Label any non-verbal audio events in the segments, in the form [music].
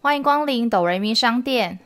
欢迎光临哆瑞咪商店。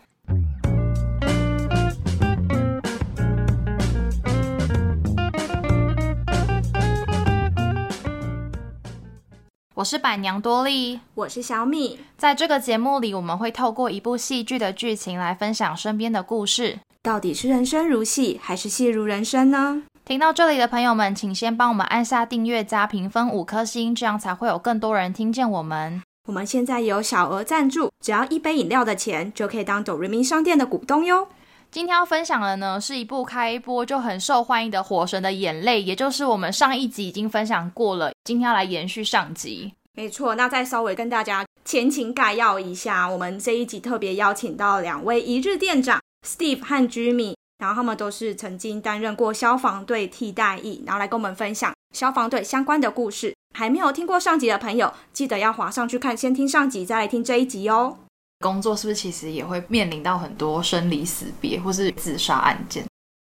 我是板娘多莉，我是小米。在这个节目里，我们会透过一部戏剧的剧情来分享身边的故事。到底是人生如戏，还是戏如人生呢？听到这里的朋友们，请先帮我们按下订阅加评分五颗星，这样才会有更多人听见我们。我们现在有小额赞助，只要一杯饮料的钱，就可以当哆瑞咪商店的股东哟。今天要分享的呢，是一部开播就很受欢迎的《火神的眼泪》，也就是我们上一集已经分享过了，今天要来延续上集。没错，那再稍微跟大家前情概要一下，我们这一集特别邀请到两位一日店长 Steve 和 Jimmy，然后他们都是曾经担任过消防队替代役，然后来跟我们分享消防队相关的故事。还没有听过上集的朋友，记得要划上去看，先听上集再来听这一集哦。工作是不是其实也会面临到很多生离死别或是自杀案件？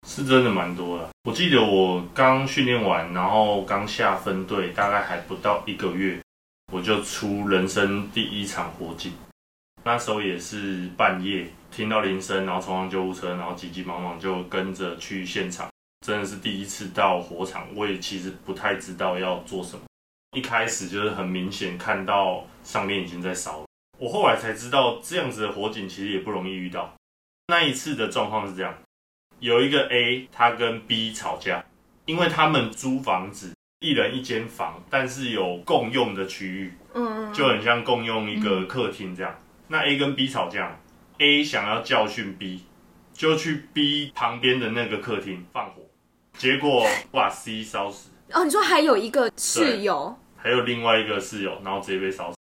是真的蛮多的。我记得我刚训练完，然后刚下分队，大概还不到一个月，我就出人生第一场火警。那时候也是半夜听到铃声，然后冲上救护车，然后急急忙忙就跟着去现场。真的是第一次到火场，我也其实不太知道要做什么。一开始就是很明显看到上面已经在烧。我后来才知道，这样子的火警其实也不容易遇到。那一次的状况是这样：有一个 A，他跟 B 吵架，因为他们租房子，一人一间房，但是有共用的区域，嗯，就很像共用一个客厅这样。那 A 跟 B 吵架，A 想要教训 B，就去 B 旁边的那个客厅放火，结果把 C 烧死。哦，你说还有一个室友，还有另外一个室友，然后直接被烧死。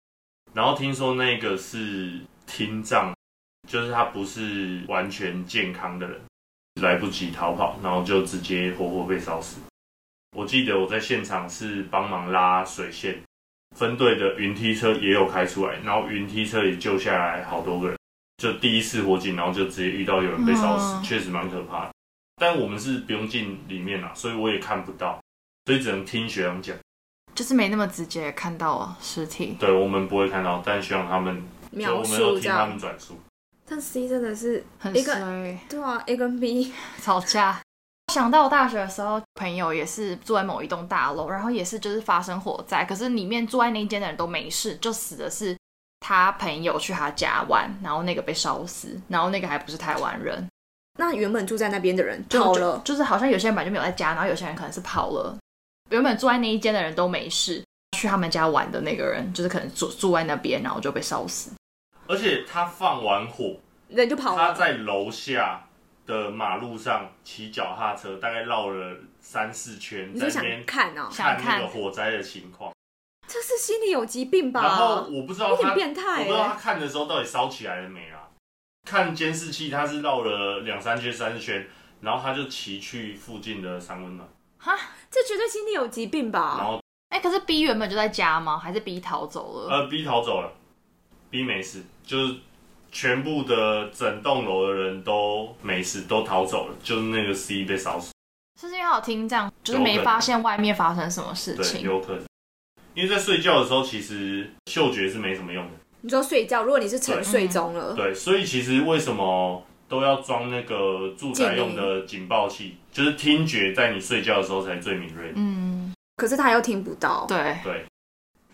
然后听说那个是听障，就是他不是完全健康的人，来不及逃跑，然后就直接活活被烧死。我记得我在现场是帮忙拉水线，分队的云梯车也有开出来，然后云梯车也救下来好多个人。就第一次火警，然后就直接遇到有人被烧死，确实蛮可怕的。但我们是不用进里面啦，所以我也看不到，所以只能听学长讲。就是没那么直接看到尸体，对我们不会看到，但希望他们描述听他们转述。但 C 真的是很一个对啊，A 跟 B [laughs] 吵架。想到大学的时候，朋友也是住在某一栋大楼，然后也是就是发生火灾，可是里面住在那间的人都没事，就死的是他朋友去他家玩，然后那个被烧死，然后那个还不是台湾人。那原本住在那边的人跑了，就是好像有些人本来就没有在家，然后有些人可能是跑了。原本住在那一间的人都没事，去他们家玩的那个人，就是可能住住在那边，然后就被烧死。而且他放完火，人就跑了。他在楼下的马路上骑脚踏车，大概绕了三四圈，在那边看哦，看那个火灾的情况。这是心理有疾病吧？然后我不知道他变态，我不知道他看的时候到底烧起来了没啊？看监视器，他是绕了两三圈、三四圈，然后他就骑去附近的三温暖。哈，这绝对心理有疾病吧？然后，哎，可是 B 原本就在家吗？还是 B 逃走了？呃，B 逃走了，B 没事，就是全部的整栋楼的人都没事，都逃走了，就是那个 C 被烧死。是因为有听这样，就是没发现外面发生什么事情。对，有可能，因为在睡觉的时候，其实嗅觉是没什么用的。你说睡觉，如果你是沉睡中了，对，所以其实为什么？都要装那个住宅用的警报器，就是听觉在你睡觉的时候才最敏锐。嗯，可是他又听不到。对对。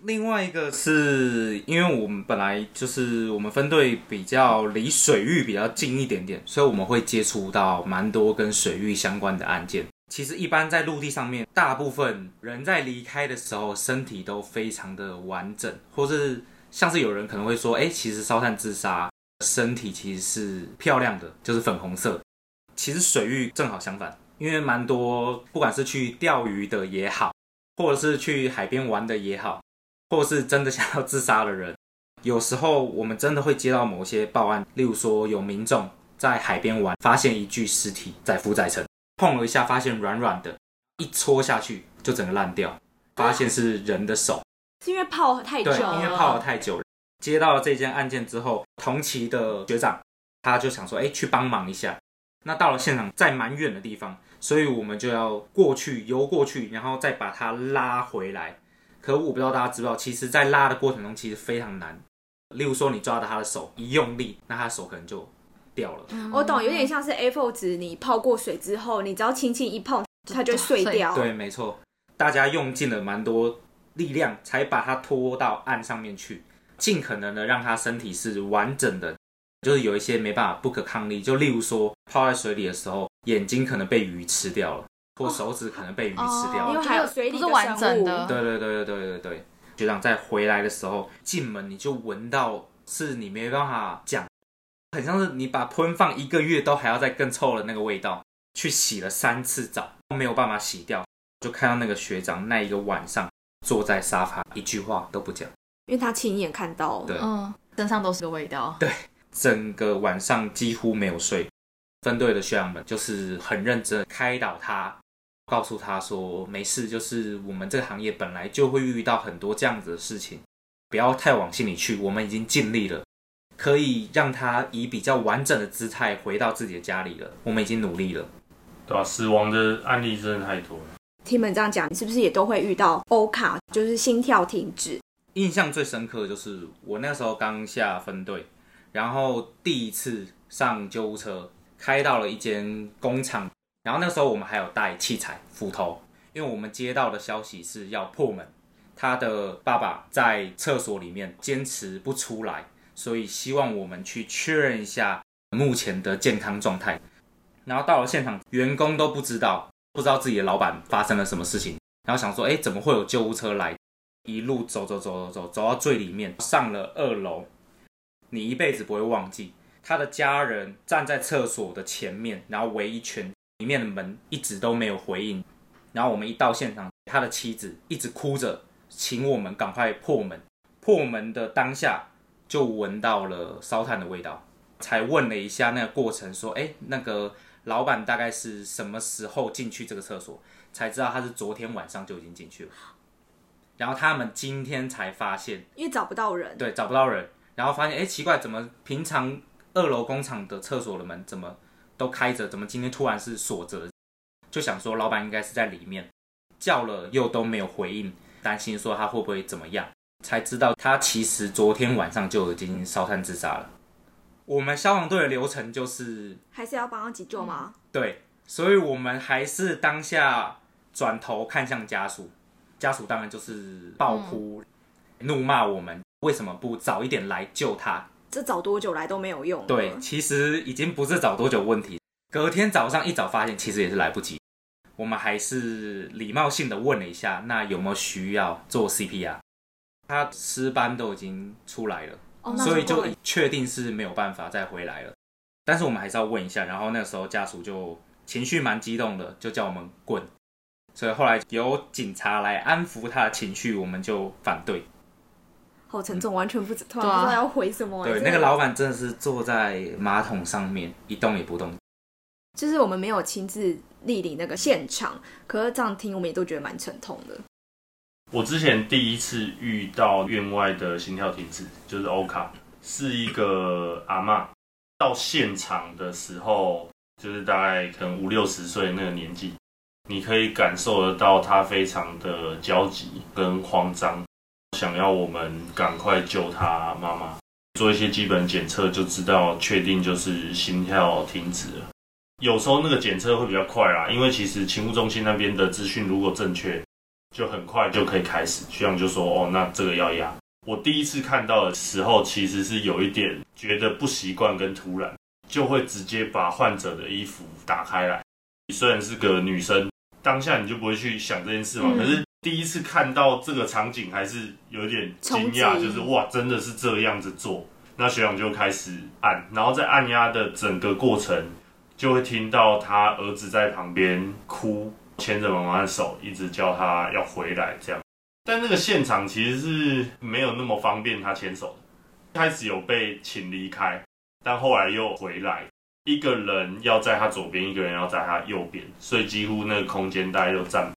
另外一个是因为我们本来就是我们分队比较离水域比较近一点点，所以我们会接触到蛮多跟水域相关的案件。其实一般在陆地上面，大部分人在离开的时候身体都非常的完整，或是像是有人可能会说，哎，其实烧炭自杀。身体其实是漂亮的，就是粉红色。其实水域正好相反，因为蛮多不管是去钓鱼的也好，或者是去海边玩的也好，或者是真的想要自杀的人，有时候我们真的会接到某些报案，例如说有民众在海边玩，发现一具尸体在浮载层，碰了一下发现软软的，一戳下去就整个烂掉，发现是人的手，是因为泡太久，对，因为泡了太久了。接到了这件案件之后，同期的学长他就想说：“哎，去帮忙一下。”那到了现场，在蛮远的地方，所以我们就要过去游过去，然后再把它拉回来。可我不知道大家知不知道，其实，在拉的过程中其实非常难，例如说你抓着他的手一用力，那他手可能就掉了。我懂，有点像是 A4 纸，你泡过水之后，你只要轻轻一碰，它就碎掉。对，没错，大家用尽了蛮多力量，才把它拖到岸上面去，尽可能的让他身体是完整的。就是有一些没办法不可抗力，就例如说泡在水里的时候，眼睛可能被鱼吃掉了，或手指可能被鱼吃掉了。因为还有水里是完整的。对对对对对对对，学长在回来的时候进门你就闻到是你没办法讲，很像是你把喷放一个月都还要再更臭的那个味道，去洗了三次澡都没有办法洗掉，就看到那个学长那一个晚上坐在沙发一句话都不讲，因为他亲眼看到。对嗯，身上都是个味道。对整个晚上几乎没有睡。分队的学长们就是很认真地开导他，告诉他说没事，就是我们这个行业本来就会遇到很多这样子的事情，不要太往心里去，我们已经尽力了，可以让他以比较完整的姿态回到自己的家里了，我们已经努力了。对吧、死亡的案例真的太多了。听你们这样讲，你是不是也都会遇到欧卡，就是心跳停止？印象最深刻的就是我那时候刚下分队，然后第一次上救护车，开到了一间工厂，然后那时候我们还有带器材、斧头，因为我们接到的消息是要破门，他的爸爸在厕所里面坚持不出来，所以希望我们去确认一下目前的健康状态。然后到了现场，员工都不知道，不知道自己的老板发生了什么事情，然后想说，哎，怎么会有救护车来？一路走走走走走走到最里面，上了二楼，你一辈子不会忘记，他的家人站在厕所的前面，然后围一圈，里面的门一直都没有回应。然后我们一到现场，他的妻子一直哭着，请我们赶快破门。破门的当下，就闻到了烧炭的味道，才问了一下那个过程，说，哎，那个老板大概是什么时候进去这个厕所？才知道他是昨天晚上就已经进去了。然后他们今天才发现，因为找不到人。对，找不到人，然后发现，哎，奇怪，怎么平常二楼工厂的厕所的门怎么都开着，怎么今天突然是锁着？就想说老板应该是在里面，叫了又都没有回应，担心说他会不会怎么样，才知道他其实昨天晚上就已经烧炭自杀了。我们消防队的流程就是还是要帮他急救吗？对，所以我们还是当下转头看向家属，家属当然就是爆哭、怒骂我们，为什么不早一点来救他？这早多久来都没有用了。对，其实已经不是早多久问题，隔天早上一早发现，其实也是来不及。我们还是礼貌性的问了一下，那有没有需要做 CPR？他尸斑都已经出来了。哦，所以就会确定是没有办法再回来了。但是我们还是要问一下，然后那个时候家属就情绪蛮激动的，就叫我们滚。所以后来由警察来安抚他的情绪，我们就反对。好沉重，完全不知突然不知道要回什么。对，那个老板真的是坐在马桶上面一动也不动。就是我们没有亲自莅临那个现场，可是这样听我们也都觉得蛮沉痛的。我之前第一次遇到院外的心跳停止，就是欧卡，是一个阿嬷。到现场的时候，就是大概可能五六十岁那个年纪，你可以感受得到他非常的焦急跟慌张，想要我们赶快救他妈妈，做一些基本检测就知道确定就是心跳停止了。有时候那个检测会比较快啦，因为其实勤务中心那边的资讯如果正确，就很快就可以开始。学长就说：“哦，那这个要压。”我第一次看到的时候，其实是有一点觉得不习惯跟突然，就会直接把患者的衣服打开来。虽然是个女生，当下你就不会去想这件事嘛。嗯可是第一次看到这个场景，还是有点惊讶，就是哇，真的是这样子做。那学长就开始按，然后在按压的整个过程，就会听到他儿子在旁边哭，牵着妈妈的手，一直叫他要回来这样。但那个现场其实是没有那么方便他牵手的，开始有被请离开，但后来又回来，一个人要在他左边，一个人要在他右边，所以几乎那个空间大概就占。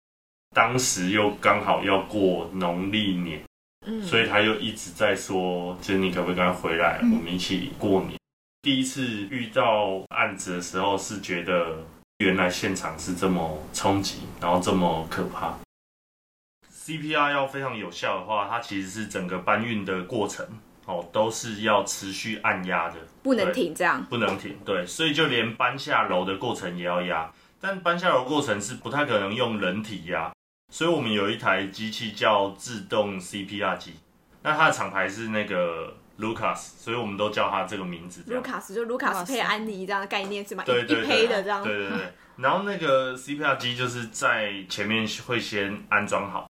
当时又刚好要过农历年，嗯，所以他又一直在说，就是你可不可以赶快回来，嗯我们一起过年。第一次遇到案子的时候，是觉得原来现场是这么冲击，然后这么可怕。CPR 要非常有效的话，它其实是整个搬运的过程哦，都是要持续按压的，不能停这样。不能停。对，所以就连搬下楼的过程也要压，但搬下楼过程是不太可能用人体压，所以我们有一台机器叫自动 CPR 机，那它的厂牌是那个 Lucas，所以我们都叫它这个名字。Lucas 就 Lucas 配安妮这样的概念是吗？一一对对对，胚的这样。对对对。然后那个 CPR 机就是在前面会先安装好，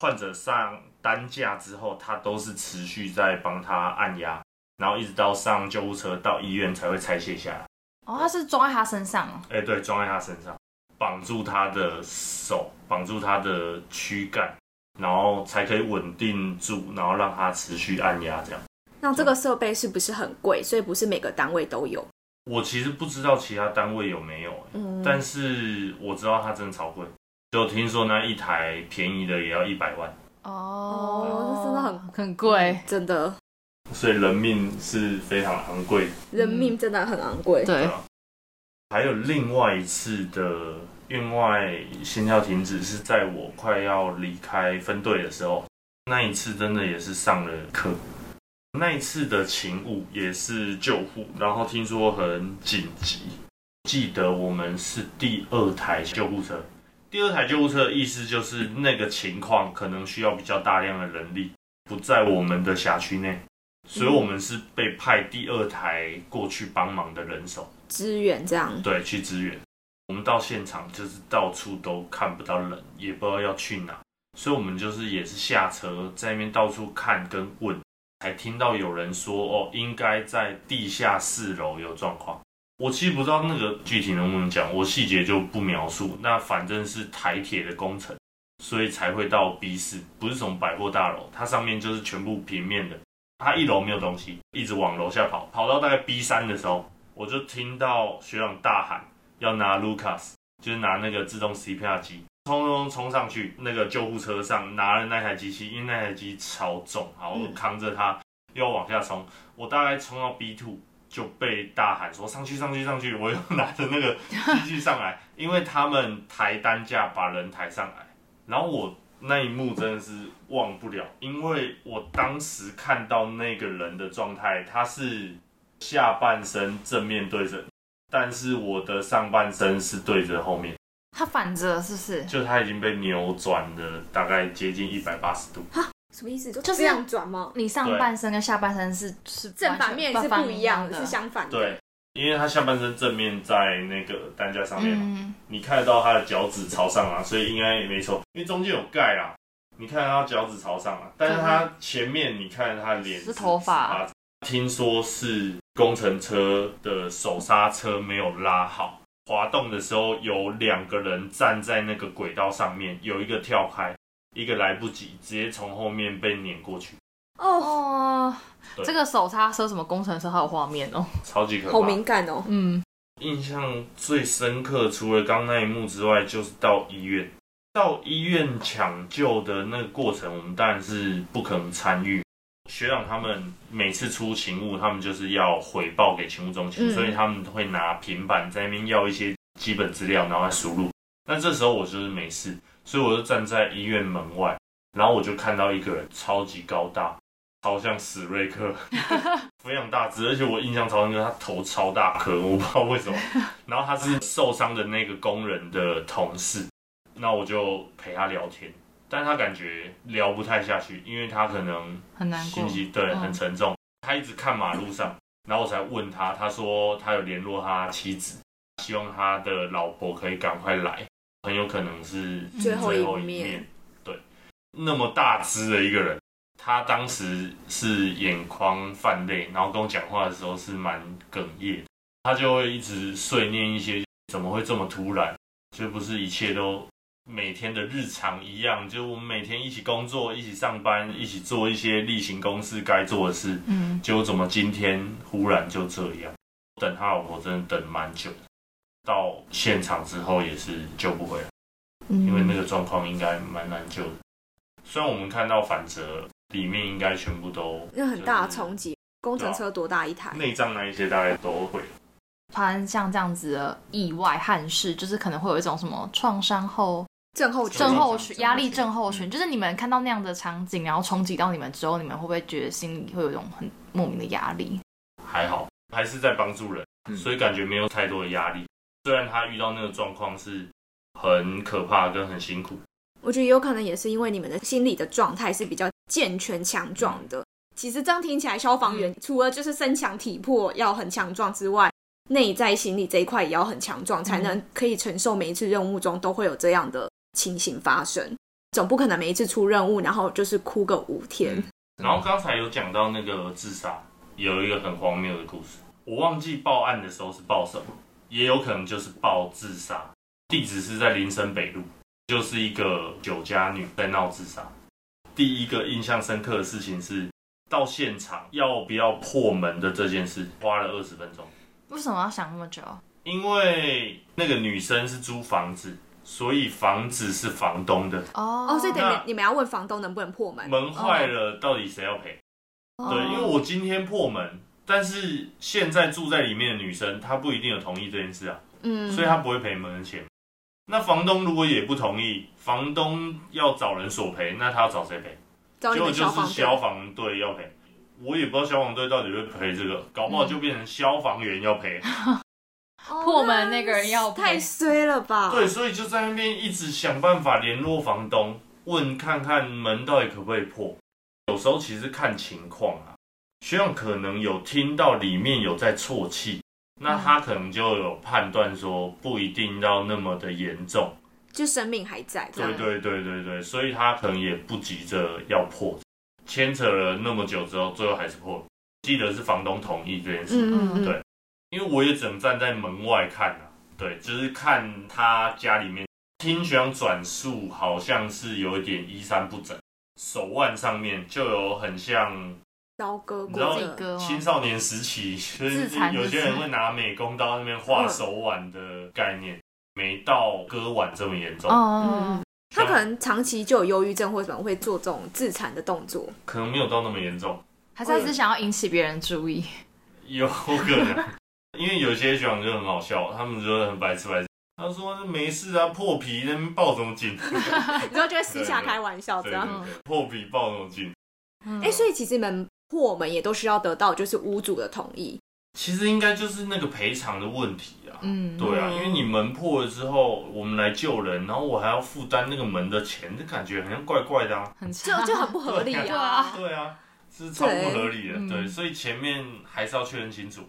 患者上担架之后，他都是持续在帮他按压，然后一直到上救护车到医院才会拆卸下来。哦，它是装在他身上哦。哎，对，装在他身上，绑住他的手，绑住他的躯干，然后才可以稳定住，然后让他持续按压这样。那这个设备是不是很贵？所以不是每个单位都有。我其实不知道其他单位有没有、欸嗯，但是我知道它真的超贵，就听说那一台便宜的也要一百万，哦这真的很很贵。真的，所以人命是非常昂贵。人命真的很昂贵。对，还有另外一次的院外心跳停止是在我快要离开分队的时候，那一次真的也是上了课。那一次的勤务也是救护，然后听说很紧急。记得我们是第二台救护车，第二台救护车的意思就是那个情况可能需要比较大量的人力，不在我们的辖区内，所以我们是被派第二台过去帮忙的人手。支援这样。对，去支援。我们到现场就是到处都看不到人，也不知道要去哪，所以我们就是也是下车在那边到处看跟问，才听到有人说哦，应该在地下四楼有状况。我其实不知道那个具体能不能讲，我细节就不描述。那反正是台铁的工程，所以才会到 B 四，不是什么百货大楼，它上面就是全部平面的，它一楼没有东西，一直往楼下跑，跑到大概 B 三的时候，我就听到学长大喊要拿 Lucas，就是拿那个自动 CPR 机，冲冲冲上去，那个救护车上拿了那台机器，因为那台机超重，然后我扛着它又往下冲，我大概冲到 B two 就被大喊说上去上去上去，我又拿着那个机器上来，因为他们抬担架把人抬上来，然后我。那一幕真的是忘不了，因为我当时看到那个人的状态，他是下半身正面对着，但是我的上半身是对着后面，他反着是不是？就他已经被扭转了大概接近一百八十度。什么意思？就就是这样转吗？你上半身跟下半身是是正反面是不一样，的，是相反的。对，因为他下半身正面在那个担架上面嘛，嗯，你看得到他的脚趾朝上啊，所以应该也没错，因为中间有盖啊，你看他脚趾朝上啊，但是他前面你看他的脸是头发，听说是工程车的手刹车没有拉好，滑动的时候有两个人站在那个轨道上面，有一个跳开，一个来不及，直接从后面被碾过去，哦，这个手刹车什么工程车还有画面哦，超级可怕。好敏感哦。嗯，印象最深刻，除了刚那一幕之外，就是到医院。到医院抢救的那个过程，我们当然是不可能参与。学长他们每次出勤务，他们就是要回报给勤务中心，嗯所以他们会拿平板在那边要一些基本资料，然后来输入。那这时候我就是没事，所以我就站在医院门外，然后我就看到一个人超级高大，超像史瑞克，[laughs] 非常大只，而且我印象超深刻，他头超大颗，我不知道为什么。[laughs] 然后他是受伤的那个工人的同事，那我就陪他聊天，但他感觉聊不太下去，因为他可能很难过。心，情对嗯。很沉重，他一直看马路上，然后我才问他，他说他有联络他妻子，希望他的老婆可以赶快来，很有可能是最后一面。对，那么大只的一个人，他当时是眼眶泛泪，然后跟我讲话的时候是蛮哽咽，他就会一直碎念一些怎么会这么突然，就不是一切都每天的日常一样，就我们每天一起工作、一起上班、一起做一些例行公事该做的事，嗯，结果怎么今天忽然就这样？等他老婆真的等蛮久，到现场之后也是救不回来，因因为那个状况应该蛮难救的。虽然我们看到反折里面应该全部都那很大冲击。工程车多大一台？内脏那一些大概都会。发生像这样子的意外憾事，就是可能会有一种什么创伤后症候群症候群群、压力症候群，就是你们看到那样的场景，然后冲击到你们之后，你们会不会觉得心里会有一种很莫名的压力？还好，还是在帮助人，嗯所以感觉没有太多的压力。虽然他遇到那个状况是很可怕跟很辛苦，我觉得有可能也是因为你们的心理的状态是比较健全强壮的。其实这样听起来，消防员除了就是身强体魄要很强壮之外，内在心理这一块也要很强壮，才能可以承受每一次任务中都会有这样的情形发生。总不可能每一次出任务，然后就是哭个五天。嗯然后刚才有讲到那个自杀，有一个很荒谬的故事，我忘记报案的时候是报什么，也有可能就是报自杀，地址是在林森北路，就是一个酒家女在闹自杀。第一个印象深刻的事情是，到现场要不要破门的这件事，花了二十分钟。为什么要想那么久？因为那个女生是租房子，所以房子是房东的，哦哦，所以等于你们要问房东能不能破门。门坏了到底谁要赔？对，因为我今天破门，但是现在住在里面的女生她不一定有同意这件事啊，嗯，所以她不会赔门的钱。那房东如果也不同意，房东要找人索赔，那他要找谁赔？结果就是消防队要赔。我也不知道消防队到底会赔这个，搞不好就变成消防员要赔。哦 [laughs] 破门那个人要赔太衰了吧？对，所以就在那边一直想办法联络房东，问看看门到底可不可以破。有时候其实看情况啊，学长可能有听到里面有在啜泣，那他可能就有判断说不一定要那么的严重。就生命还在。对对对对对，所以他可能也不急着要破。牵扯了那么久之后，最后还是破了。记得是房东同意这件事。嗯嗯嗯，对因为我也只能站在门外看啊，对，就是看他家里面。听学长转述，好像是有一点衣衫不整，手腕上面就有很像刀割你知道过的。割青少年时期，就是有些人会拿美工刀那边画手腕的概念，没到割腕这么严重，嗯他可能长期就有忧郁症，或者什么会做这种自残的动作。可能没有到那么严重，还是他是想要引起别人注意？有可能，[laughs] 因为有些学长就很好笑，他们就很白痴白痴。他说没事啊，破皮那边抱什么紧？[laughs] 你说就会私下开玩笑这样。破皮抱什么紧？哎、所以其实你们破门也都需要得到就是屋主的同意。其实应该就是那个赔偿的问题啊。嗯，对啊，嗯因为你门破了之后，我们来救人，然后我还要负担那个门的钱，这感觉好像怪怪的啊。很就就很不合理对啊！对啊，是超不合理的。对所以前面还是要确认清楚，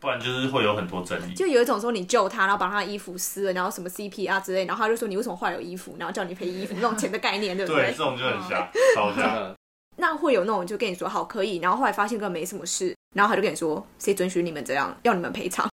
不然就是会有很多争议。就有一种说你救他，然后把他的衣服撕了，然后什么 CPR 之类，然后他就说你为什么坏有衣服，然后叫你赔衣服，那种钱的概念，对不对，对这？种就很瞎，超瞎。那会有那种就跟你说好可以，然后后来发现根本没什么事，然后他就跟你说谁准许你们这样，要你们赔偿。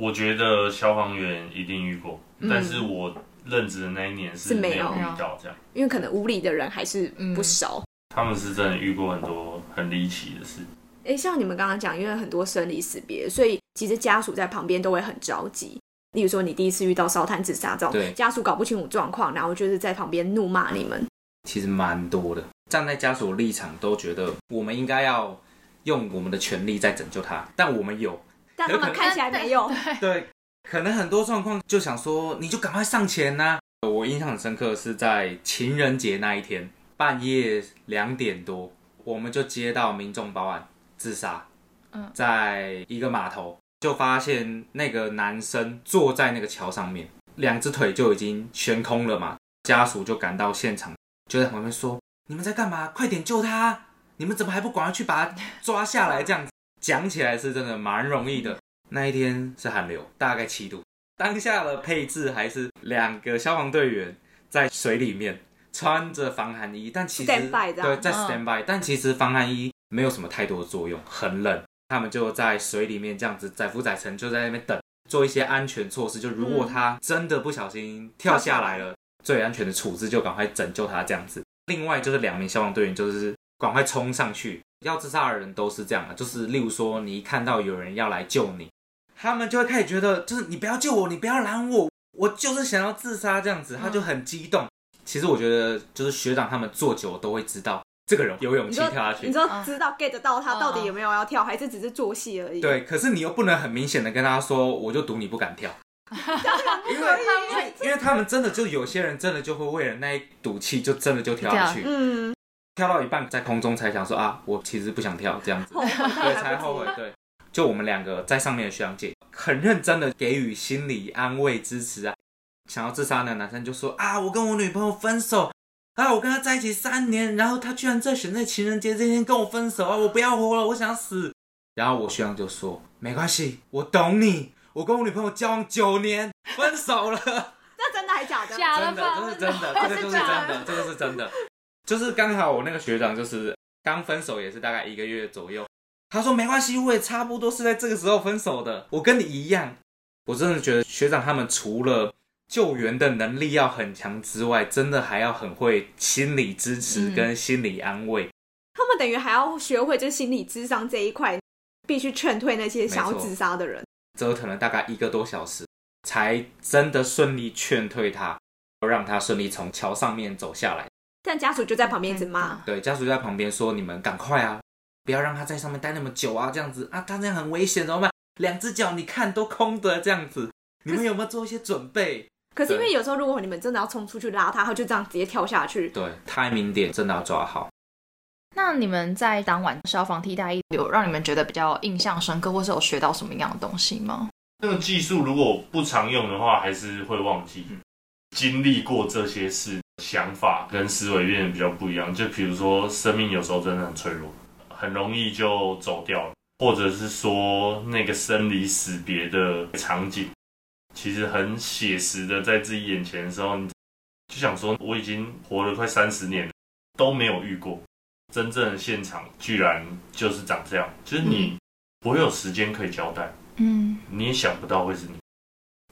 我觉得消防员一定遇过，嗯但是我任职的那一年是没有遇到这样。因为可能屋里的人还是不少。他们是真的遇过很多很离奇的事。哎，像你们刚刚讲，因为很多生离死别，所以其实家属在旁边都会很着急。例如说，你第一次遇到烧炭自杀这种对，家属搞不清楚状况，然后就是在旁边怒骂你们。其实蛮多的。站在家属立场，都觉得我们应该要用我们的权利在拯救他，但我们有但他们看起来没有。[laughs] 对，可能很多状况就想说，你就赶快上前呐、我印象很深刻是在情人节那一天半夜两点多，我们就接到民众报案自杀，嗯在一个码头就发现那个男生坐在那个桥上面，两只腿就已经悬空了嘛，家属就赶到现场，就在旁边说：“你们在干嘛？快点救他！你们怎么还不赶快去把他抓下来？”这样子讲起来是真的蛮容易的。那一天是寒流，大概七度。当下的配置还是两个消防队员在水里面穿着防寒衣，但其实 [laughs] 对在嗯 stand by，、但其实防寒衣没有什么太多的作用，很冷。他们就在水里面这样子载浮载沉，就在那边等，做一些安全措施。就如果他真的不小心跳下来了，最安全的处置就赶快拯救他这样子。另外就是两名消防队员就是赶快冲上去，要自杀的人都是这样的，就是例如说你一看到有人要来救你，他们就会开始觉得就是你不要救我，你不要拦我，我就是想要自杀这样子，他就很激动。其实我觉得就是学长他们做久了都会知道这个人有勇气跳下去你，说知道 get 到他嗯到底有没有要跳，还是只是做戏而已？，对，可是你又不能很明显的跟他说，我就赌你不敢跳，因为因为 [laughs] 因为他们真的就有些人真的就会为了那一赌气，就真的就跳下去，嗯，跳到一半在空中才想说啊，我其实不想跳这样子，对，[laughs] 才后悔。对，就我们两个在上面的学长姐很认真的给予心理安慰支持啊。想要自杀的男生就说啊，我跟我女朋友分手啊，我跟她在一起三年，然后她居然在选在情人节这天跟我分手啊，我不要活了，我想死。然后我学长就说没关系，我懂你，我跟我女朋友交往九年，分手了。[laughs] 那真的还假的？假真的，吧这是真的，这个就是真的，这个是真的。就是刚好我那个学长就是刚分手，也是大概一个月左右。他说没关系，我也差不多是在这个时候分手的，我跟你一样。我真的觉得学长他们除了救援的能力要很强之外，真的还要很会心理支持嗯跟心理安慰。他们等于还要学会就是心理智商这一块，必须劝退那些想要自杀的人。折腾了大概一个多小时，才真的顺利劝退他，让他顺利从桥上面走下来。但家属就在旁边一直骂，对，家属就在旁边说：“你们赶快啊，不要让他在上面待那么久啊，这样子啊，他这样很危险，怎么办？两只脚你看都空的这样子，你们有没有做一些准备可是因为有时候如果你们真的要冲出去拉他，他就这样直接跳下？”去。对，timing 点真的要抓好。那你们在当晚消防替代役有让你们觉得比较印象深刻，或是有学到什么样的东西吗？那个技术如果不常用的话，还是会忘记。经历过这些事，想法跟思维变得比较不一样。就比如说，生命有时候真的很脆弱，很容易就走掉了，或者是说那个生离死别的场景，其实很写实的在自己眼前的时候，你就想说，我已经活了快三十年了，都没有遇过真正的现场，居然就是长这样，就是你不会有时间可以交代。嗯，你也想不到会是你。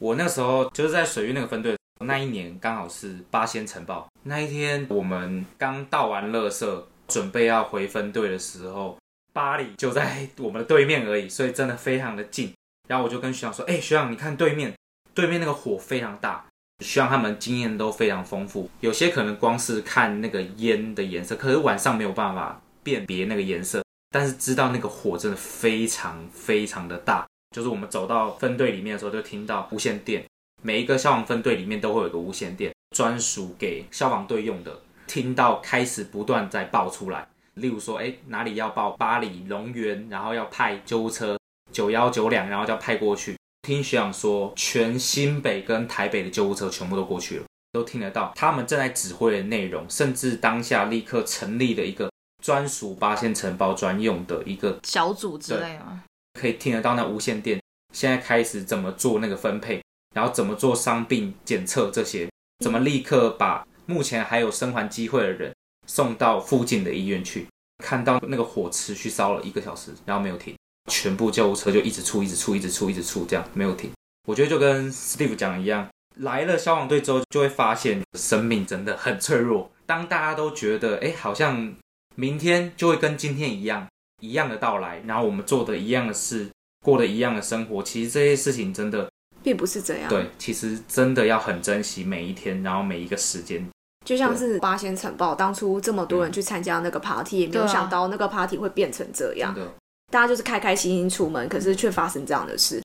我那时候就是在水域那个分队，那一年刚好是八仙城堡。那一天我们刚倒完垃圾，准备要回分队的时候，巴黎就在我们的对面而已，所以真的非常的近。然后我就跟学长说：“哎、学长，你看对面，对面那个火非常大。”希望他们经验都非常丰富，有些可能光是看那个烟的颜色，可是晚上没有办法辨别那个颜色，但是知道那个火真的非常非常的大。就是我们走到分队里面的时候，就听到无线电，每一个消防分队里面都会有个无线电，专属给消防队用的。听到开始不断在报出来，例如说，哎，哪里要报巴黎龙源，然后要派救护车九幺九两，然后就要派过去。听学长说，全新北跟台北的救护车全部都过去了，都听得到他们正在指挥的内容，甚至当下立刻成立了一个专属八仙城堡专用的一个小组之类吗？可以听得到那无线电，现在开始怎么做那个分配，然后怎么做伤病检测这些，怎么立刻把目前还有生还机会的人送到附近的医院去。看到那个火持续烧了一个小时，然后没有停，全部救护车就一直出，一直出，一直出，一直出，这样没有停。我觉得就跟 Steve 讲的一样，来了消防队之后，就会发现生命真的很脆弱。当大家都觉得，哎，好像明天就会跟今天一样，一样的到来，然后我们做的一样的事，过的一样的生活，其实这些事情真的并不是这样。，对，其实真的要很珍惜每一天，然后每一个时间。就像是八仙城堡，当初这么多人去参加那个 party，也没有想到那个 party 会变成这样真。的，大家就是开开心心出门，可是却发生这样的事。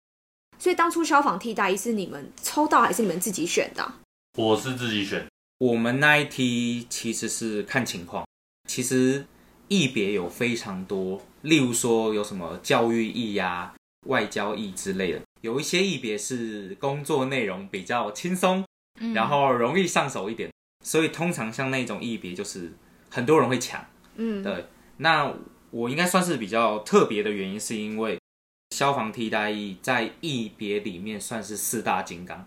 所以当初消防替代役是你们抽到还是你们自己选的？啊、我是自己选，我们那一梯其实是看情况，其实役别有非常多，例如说有什么教育役呀、外交役之类的，有一些役别是工作内容比较轻松，嗯。然后容易上手一点，所以通常像那种役别就是很多人会抢。嗯，对，那我应该算是比较特别的原因，是因为消防替代役在役别里面算是四大金刚。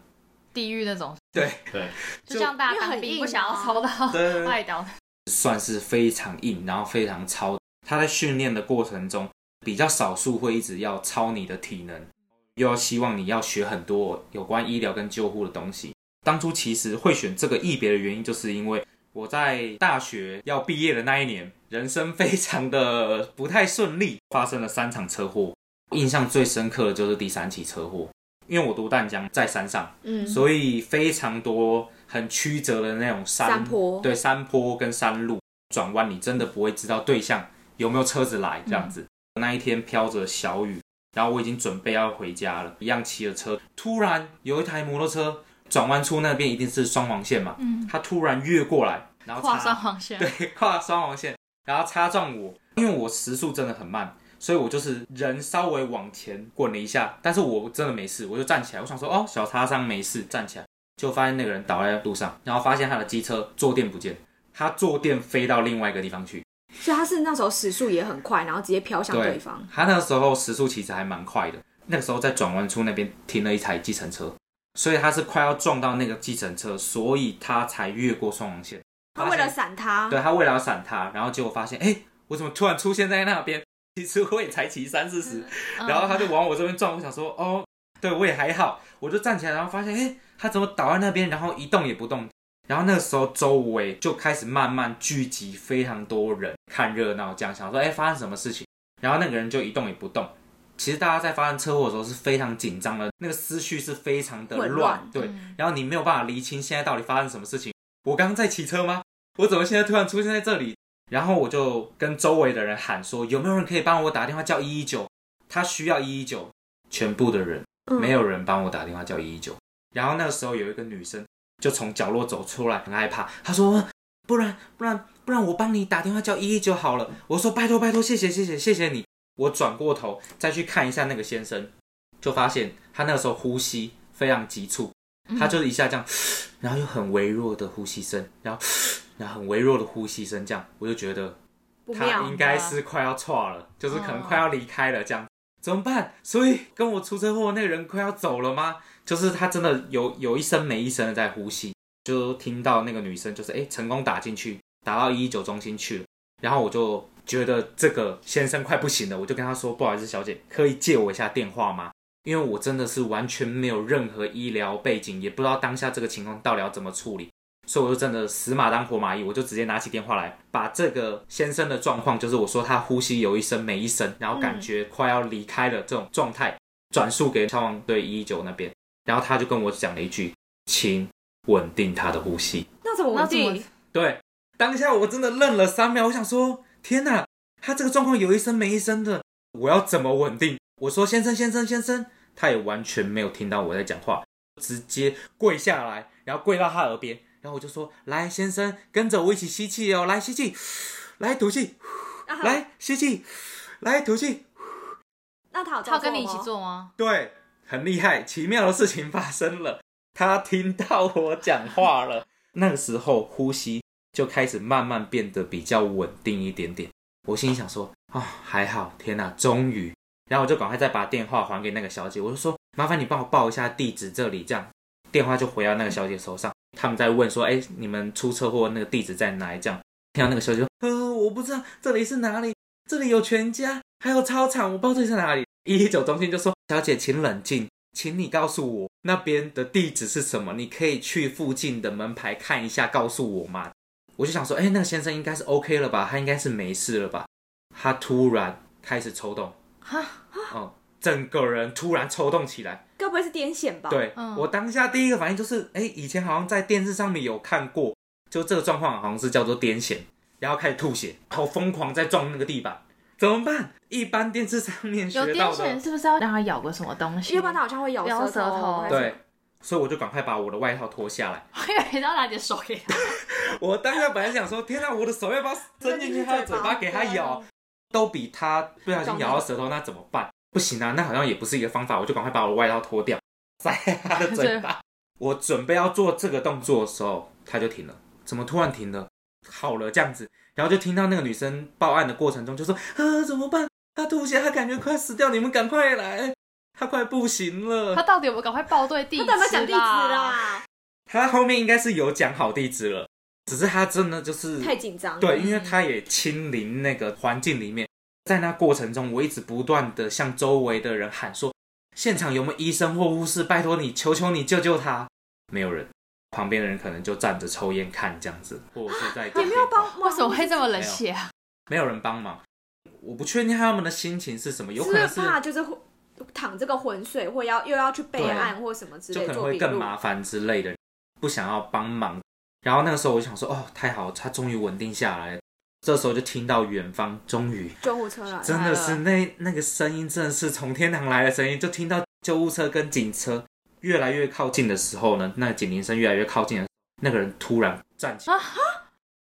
地狱那种，对对，[laughs] 就像大家很硬兵不想要啊抽到对外岛，算是非常硬，然后非常操。他在训练的过程中，比较少数会一直要操你的体能，又要希望你要学很多有关医疗跟救护的东西。当初其实会选这个役别的原因，就是因为我在大学要毕业的那一年，人生非常的不太顺利，发生了三场车祸。印象最深刻的就是第三起车祸，因为我读淡江在山上，嗯，所以非常多很曲折的那种山山坡对山坡跟山路转弯，你真的不会知道对象有没有车子来这样子。那一天飘着小雨，然后我已经准备要回家了，一样骑着车，突然有一台摩托车转弯处那边一定是双黄线嘛，嗯，他突然越过来，然后跨双黄线，对，[laughs] 跨双黄线，然后擦撞我，因为我时速真的很慢，所以我就是人稍微往前滚了一下，但是我真的没事，我就站起来，我想说哦小擦伤没事，站起来，就发现那个人倒在路上，然后发现他的机车坐垫不见，他坐垫飞到另外一个地方去，所以他是那时候时速也很快，然后直接飘向对方。他那个时候时速其实还蛮快的，那个时候在转弯处那边停了一台计程车，所以他是快要撞到那个计程车，所以他才越过双黄线。他为了闪他，对他为了要闪他，然后结果发现，哎、我怎么突然出现在那边？[laughs] 其实我也才骑三四十，嗯然后他就往我这边撞，我想说，哦，对我也还好，我就站起来，然后发现，哎、他怎么倒在那边，然后一动也不动。然后那个时候周围就开始慢慢聚集非常多人看热闹，这样想说，哎、发生什么事情？然后那个人就一动也不动。其实大家在发生车祸的时候是非常紧张的，那个思绪是非常的乱乱，对，嗯然后你没有办法厘清现在到底发生什么事情。我刚刚在骑车吗？我怎么现在突然出现在这里？然后我就跟周围的人喊说，有没有人可以帮我打电话叫一一九？他需要一一九。全部的人嗯没有人帮我打电话叫一一九。然后那个时候有一个女生就从角落走出来，很害怕。她说：“不然不然不然我帮你打电话叫一一九好了。”我说：“拜托拜托，谢谢谢谢谢谢你。”我转过头再去看一下那个先生，就发现他那个时候呼吸非常急促，他就是一下这样，[gasps] 然后又很微弱的呼吸声，然后然后很微弱的呼吸声，这样我就觉得他应该是快要错了，就是可能快要离开了这样。怎么办？所以跟我出车祸那个人快要走了吗？就是他真的有有一声没一声的在呼吸，就听到那个女生就是哎成功打进去，打到一一九中心去了。然后我就觉得这个先生快不行了，我就跟他说不好意思，小姐，可以借我一下电话吗？因为我真的是完全没有任何医疗背景，也不知道当下这个情况到底要怎么处理。所以我就真的死马当活马医，我就直接拿起电话来，把这个先生的状况，就是我说他呼吸有一声没一声，然后感觉快要离开了这种状态，转述给消防队一一九那边，然后他就跟我讲了一句，请稳定他的呼吸。那怎么稳那怎么定？对，当下我真的愣了三秒，我想说，天哪，他这个状况有一声没一声的，我要怎么稳定？我说先生先生先生，他也完全没有听到我在讲话，直接跪下来，然后跪到他耳边，然后我就说，来先生，跟着我一起吸气哦，来吸气，来吐气，啊来吸气，来吐气，那他有他要跟你一起？做吗？对，很厉害，奇妙的事情发生了，他听到我讲话了。那个时候呼吸就开始慢慢变得比较稳定一点点。我心里想说，啊、还好，天哪，终于。然后我就赶快再把电话还给那个小姐，我就说，麻烦你帮我报一下地址，这里这样。电话就回到那个小姐手上，他们在问说，哎，你们出车祸那个地址在哪里？这样，听到那个小姐说，呃，我不知道这里是哪里，这里有全家，还有操场，我不知道这里是哪里。一一九中心就说：“小姐，请冷静，请你告诉我那边的地址是什么？你可以去附近的门牌看一下，告诉我吗？”我就想说：“哎，那个先生应该是 OK 了吧？他应该是没事了吧？”他突然开始抽动，哈，哦，整个人突然抽动起来。该不会是癫痫吧？，对、嗯我当下第一个反应就是：哎，以前好像在电视上面有看过，就这个状况好像是叫做癫痫，然后开始吐血，头疯狂在撞那个地板，怎么办？一般电视上面学有到的癫痫是不是要让他咬个什么东西？要不然他好像会咬咬舌舌头对，所以我就赶快把我的外套脱下来。[laughs] 我以为要拿你的手给他。[laughs] 我当下本来想说，天啊，我的手要不要伸进去他的嘴巴给他咬？[laughs] 都比他不小心咬到舌头，那怎么办？不行啊，那好像也不是一个方法。我就赶快把我的外套脱掉，塞在他的嘴巴。我准备要做这个动作的时候，他就停了。怎么突然停了？好了，这样子，然后就听到那个女生报案的过程中就说：“啊，怎么办？他吐血，他感觉快死掉，你们赶快来，他快不行了。”他到底有没有赶快报对地址？他有没有讲地址？啦？他后面应该是有讲好地址了，只是他真的就是太紧张了。对，因为他也亲临那个环境里面，在那过程中，我一直不断的向周围的人喊说：现场有没有医生或护士？拜托你，求求你救救他！没有人，旁边的人可能就站着抽烟看这样子，或者是在也没有帮，为什么会这么冷血啊？没有人帮忙。我不确定他们的心情是什么，有可能是是怕就是会淌这个浑水，或要又要去备案或什么之类，就可能会更。麻烦之类的，不想要帮忙。然后那个时候我就想说，哦，太好，他终于稳定下来了。这时候就听到远方终于救护车来了，真的是那那个声音，真的是从天堂来的声音，就听到救护车跟警车越来越靠近的时候呢，那个警铃声越来越靠近的，那个人突然站起来，啊哈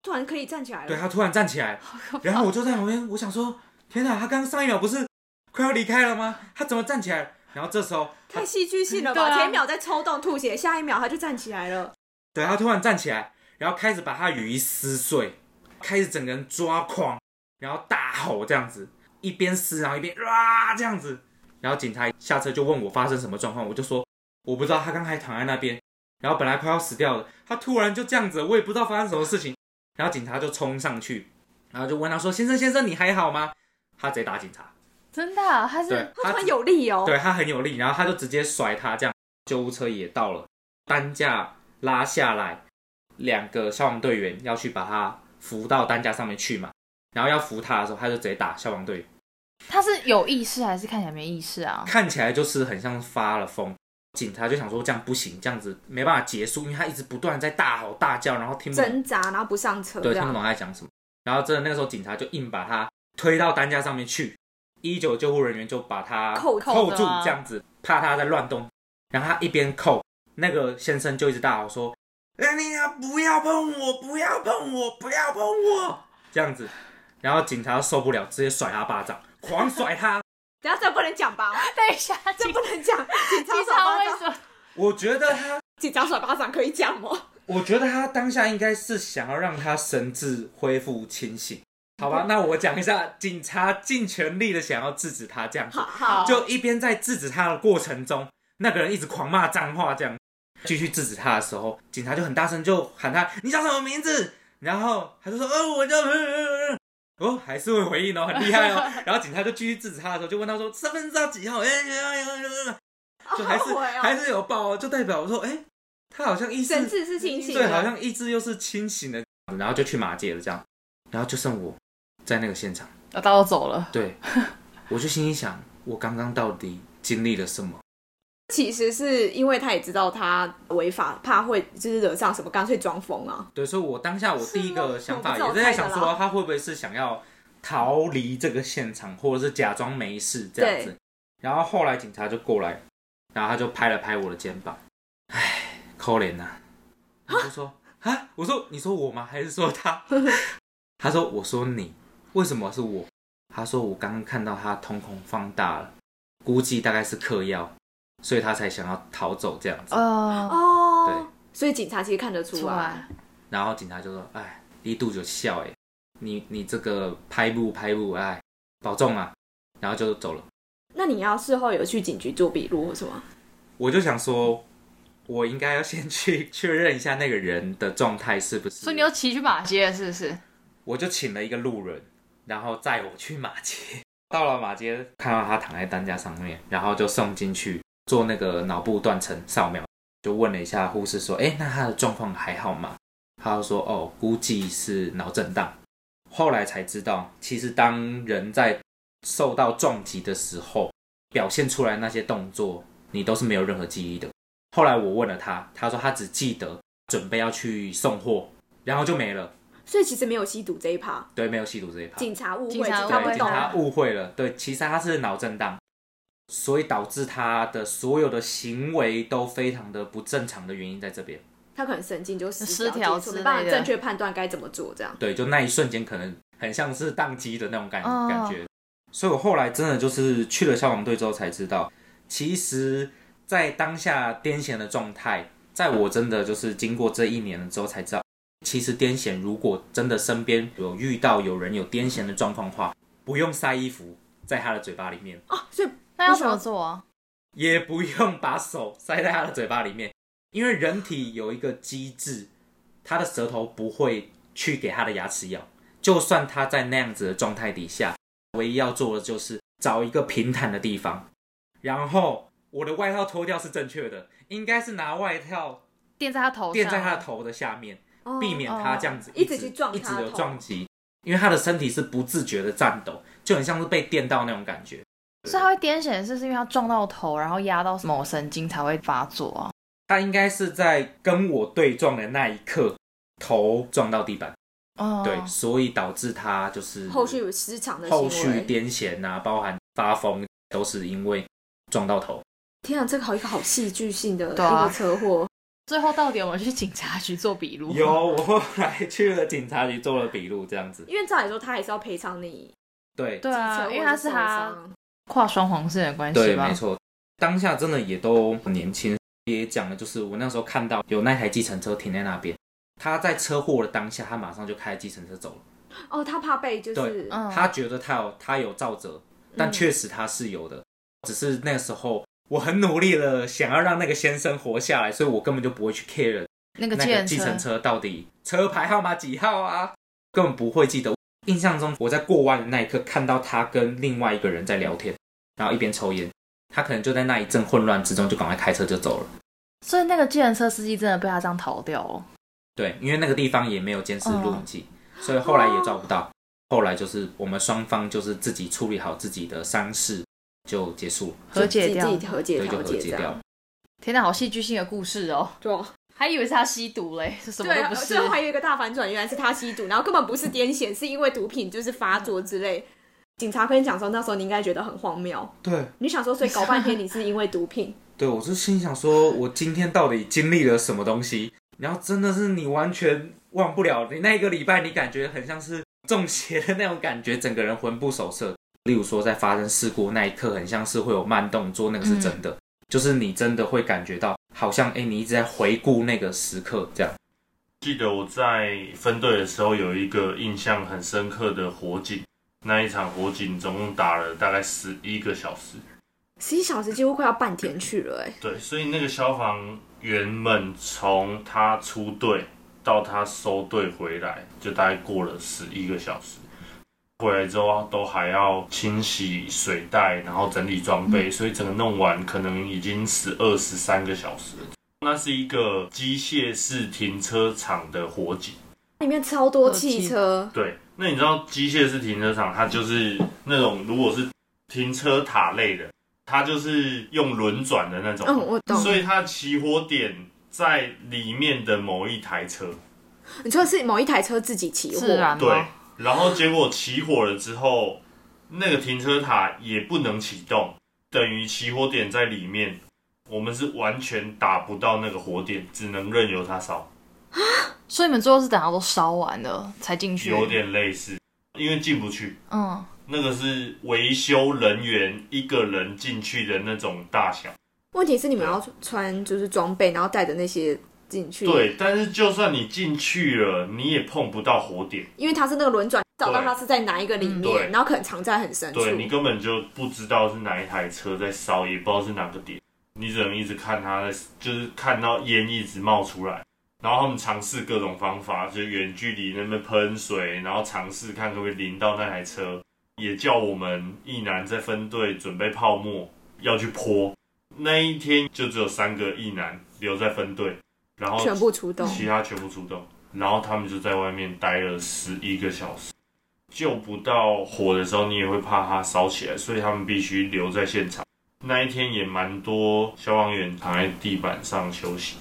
突然可以站起来了。对他突然站起来，然后我就在旁边，我想说，天哪，他刚刚上一秒不是快要离开了吗？他怎么站起来？然后这时候，太戏剧性了吧！前一秒在抽动吐血，下一秒他就站起来了。对他突然站起来，然后开始把他雨衣撕碎，开始整个人抓狂，然后大吼这样子，一边撕然后一边啊这样子，然后警察下车就问我发生什么状况，我就说我不知道，他刚才躺在那边，然后本来快要死掉了，他突然就这样子，我也不知道发生什么事情，然后警察就冲上去，然后就问他说先生先生你还好吗？他直接打警察，真的啊、他是他很有力哦。对他很有力，然后他就直接甩他，这样救护车也到了，担架拉下来，两个消防队员要去把他扶到担架上面去嘛，然后要扶他的时候，他就直接打消防队员，他是有意识还是看起来没意识啊？看起来就是很像发了疯。警察就想说这样不行，这样子没办法结束，因为他一直不断在大吼大叫，然后听不懂挣扎，然后不上车，对，听不懂他在讲什么。然后真的那个时候，警察就硬把他推到担架上面去，一九救护人员就把他扣扣住扣着啊这样子，怕他在乱动。然后他一边扣，那个先生就一直大吼说：“哎，你呀，不要碰我，不要碰我，不要碰我！”这样子。然后警察受不了，直接甩他巴掌，狂甩他。等下这不能讲吧？等一下，这不能讲。警察警甩巴掌，察为什么？我觉得他，警察甩巴掌可以讲吗？我觉得他当下应该是想要让他神智恢复清醒。好吧，[laughs] 那我讲一下，警察尽全力的想要制止他这样子。好好，就一边在制止他的过程中，那个人一直狂骂脏话，这样继续制止他的时候，警察就很大声就喊他：“你叫什么名字？”然后他就说：“哦，我叫……哦，还是会回应哦，很厉害哦。[laughs] ”然后警察就继续制止他的时候，就问他说：“身份证几号？”哎哎哎哎哎，就还是哦还是有报哦，就代表我说：“哎，他好像意识神志是清醒的，对，好像意志又是清醒的。”然后就去马街了，这样，然后就剩我在那个现场。我刀走了，对，我就心里想，我刚刚到底经历了什么？[laughs] 其实是因为他也知道他违法，怕会就是惹上什么，干脆装疯啊。对，所以我当下我第一个想法也是在想说，他会不会是想要逃离这个现场，或者是假装没事这样子。然后后来警察就过来，然后他就拍了拍我的肩膀，唉，可怜呐、我就说 [laughs] 啊，我说你说我吗？还是说他？[laughs] 他说我说你，为什么是我？他说我刚刚看到他瞳孔放大了，估计大概是嗑药，所以他才想要逃走这样子。哦，哦，对，所以警察其实看得出来。出来，然后警察就说：“哎，一度就笑哎，你你这个拍不拍不，哎，保重啊。”然后就走了。那你要事后有去警局做笔录或什么？我就想说，我应该要先去 [laughs] 确认一下那个人的状态是不是。所以你要骑去马街，是不是？我就请了一个路人，然后载我去马街。[laughs] 到了马街，看到他躺在担架上面，然后就送进去做那个脑部断层扫描，就问了一下护士说：“哎，那他的状况还好吗？”他就说：“哦，估计是脑震荡。”后来才知道，其实当人在受到撞击的时候，表现出来那些动作，你都是没有任何记忆的。后来我问了他，他说他只记得准备要去送货，然后就没了。所以其实没有吸毒这一趴，对，没有吸毒这一趴。警察误会，警察误对，他不懂。警察误会了，对，其实他是脑震荡，所以导致他的所有的行为都非常的不正常的原因在这边。他可能神经就失失调没办法正确判断该怎么做，这样。对，就那一瞬间可能很像是宕机的那种感、哦感觉。所以我后来真的就是去了消防队之后才知道，其实，在当下癫痫的状态，在我真的就是经过这一年了之后才知道，其实癫痫如果真的身边有遇到有人有癫痫的状况的话，不用塞衣服在他的嘴巴里面。哦，所以那要怎么做啊？也不用把手塞在他的嘴巴里面，因为人体有一个机制，他的舌头不会去给他的牙齿咬。就算他在那样子的状态底下，唯一要做的就是找一个平坦的地方，然后我的外套脱掉是正确的，应该是拿外套垫在他头上，垫在他的头的下面，哦避免他这样子一直去撞一直有撞击，因为他的身体是不自觉的颤抖，就很像是被电到那种感觉。所以他会癫痫，是是因为他撞到头，然后压到某神经才会发作啊。他应该是在跟我对撞的那一刻，头撞到地板，哦，对，所以导致他就是后续有失常的。后续癫痫啊，包含发疯，都是因为撞到头。天啊，这个好一个好戏剧性的一对啊个车祸。最后到底有没有去警察局做笔录？有，我后来去了警察局做了笔录，这样子。因为照理说他还是要赔偿你对，对啊，因为他是他跨双黄线的关系对，吧？没错。当下真的也都很年轻，也讲了，就是我那时候看到有那台计程车停在那边，他在车祸的当下，他马上就开计程车走了。哦，他怕被就是他觉得他有他有造责，但确实他是有的，只是那个时候我很努力的想要让那个先生活下来，所以我根本就不会去 care 那个那个计计程车到底车牌号码几号啊，根本不会记得。印象中我在过弯的那一刻看到他跟另外一个人在聊天，然后一边抽烟，他可能就在那一阵混乱之中就赶快开车就走了。所以那个计程车司机真的被他这样逃掉了。对，因为那个地方也没有监视录影机，所以后来也找不到。后来就是我们双方就是自己处理好自己的伤势就结束了，和解掉自己和解对，就调解这样和解掉。。天哪，好戏剧性的故事哦！对啊还以为是他吸毒嘞，是 [laughs] 什么对啊，都不是最。后还有一个大反转，原来是他吸毒，然后根本不是癫痫，是因为毒品就是发作之类。警察跟你讲说，那时候你应该觉得很荒谬，对，你想说，所以搞半天你是因为毒品，[laughs] 对我就心想说，我今天到底经历了什么东西？然后真的是你完全忘不了，你那一个礼拜，你感觉很像是中邪的那种感觉，整个人魂不守舍。例如说，在发生事故那一刻，很像是会有慢动作，那个是真的，就是你真的会感觉到，好像哎，你一直在回顾那个时刻，这样。记得我在分队的时候有一个印象很深刻的火警，那一场火警总共打了大概十一个小时。十一小时几乎快要半天去了，哎，对，所以那个消防员们从他出队到他收队回来，就大概过了十一个小时。回来之后都还要清洗水袋，然后整理装备，所以整个弄完可能已经十二十三个小时了。那是一个机械式停车场的火警。里面超多汽车，对，那你知道机械式停车场，它就是那种如果是停车塔类的，它就是用轮转的那种，嗯，我懂。所以它起火点在里面的某一台车，你说的是某一台车自己起火，对吗？，然后结果起火了之后，那个停车塔也不能启动，等于起火点在里面，我们是完全打不到那个火点，只能任由它烧，所以你们最后是等到都烧完了才进去？有点类似，因为进不去。嗯，那个是维修人员一个人进去的那种大小。问题是你们要穿就是装备，然后带着那些进去，，对，但是就算你进去了，你也碰不到火点，因为它是那个轮转，找到它是在哪一个里面，然后可能藏在很深处，对你根本就不知道是哪一台车在烧，也不知道是哪个点，你只能一直看它在，就是看到烟一直冒出来。然后他们尝试各种方法，就远距离那边喷水，然后尝试看可不可以淋到那台车，也叫我们一男在分队准备泡沫要去泼。那一天就只有三个一男留在分队，然后全部出动。其他全部出动，然后他们就在外面待了十一个小时，救不到火的时候，你也会怕它烧起来，所以他们必须留在现场。那一天也蛮多消防员躺在地板上休息，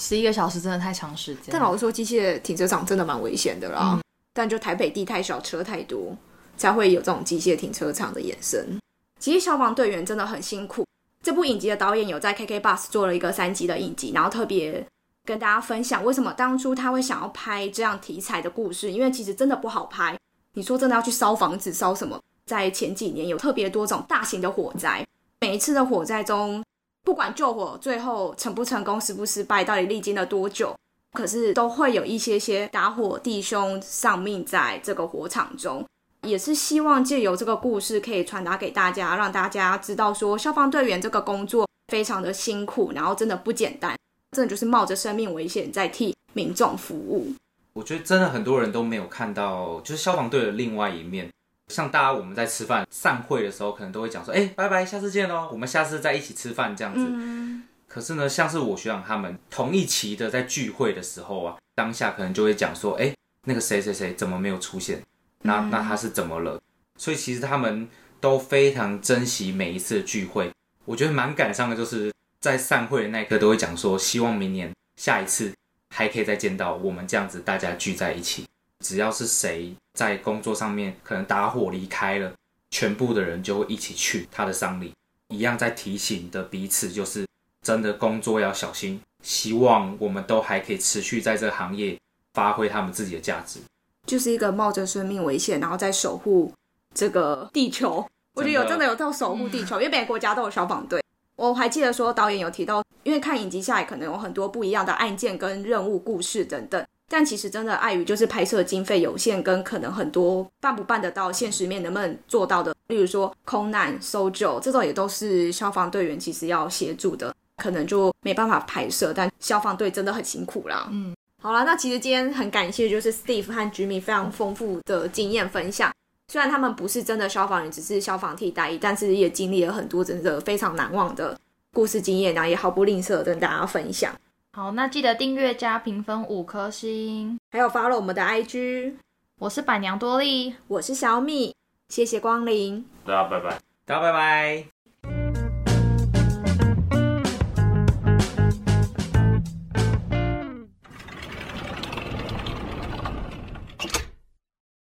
十一个小时真的太长时间。但老实说，机械停车场真的蛮危险的啦。嗯但就台北地太小，车太多，才会有这种机械停车场的衍生。其实消防队员真的很辛苦。这部影集的导演有在 KK Bus 做了一个三集的影集，然后特别跟大家分享为什么当初他会想要拍这样题材的故事，因为其实真的不好拍。你说真的要去烧房子、烧什么？在前几年有特别多种大型的火灾，每一次的火灾中，不管救火最后成不成功、失不失败，到底历经了多久，可是都会有一些些打火弟兄丧命在这个火场中，也是希望借由这个故事可以传达给大家，让大家知道说消防队员这个工作非常的辛苦，然后真的不简单，真的就是冒着生命危险在替民众服务。我觉得真的很多人都没有看到，就是消防队的另外一面。像大家我们在吃饭散会的时候，可能都会讲说，哎、拜拜，下次见喽，我们下次再一起吃饭这样子。嗯，可是呢，像是我学长他们同一期的在聚会的时候啊，当下可能就会讲说，哎、那个谁谁谁怎么没有出现？那那他是怎么了？所以其实他们都非常珍惜每一次的聚会。我觉得蛮感伤的，就是在散会的那一刻都会讲说，希望明年下一次还可以再见到我们这样子大家聚在一起。只要是谁在工作上面可能打火离开了，全部的人就会一起去他的丧礼，一样在提醒的彼此，就是真的工作要小心。希望我们都还可以持续在这个行业发挥他们自己的价值。就是一个冒着生命危险，然后在守护这个地球。我觉得有真的真的有到守护地球，因为每个国家都有消防队。我还记得说导演有提到，因为看影集下来可能有很多不一样的案件跟任务故事等等，但其实真的碍于就是拍摄经费有限，跟可能很多办不办得到现实面能不能做到的，例如说空难、搜救这种也都是消防队员其实要协助的，可能就没办法拍摄，但消防队真的很辛苦啦。嗯，好啦，那其实今天很感谢就是 Steve 和 Jimmy 非常丰富的经验分享。虽然他们不是真的消防员，只是消防替代役，但是也经历了很多真的非常难忘的故事经验，然后也毫不吝啬跟大家分享。好，那记得订阅加评分五颗星。还有 follow 我们的 IG，我是板娘多莉，我是小米，谢谢光临。大家拜拜。大家拜拜。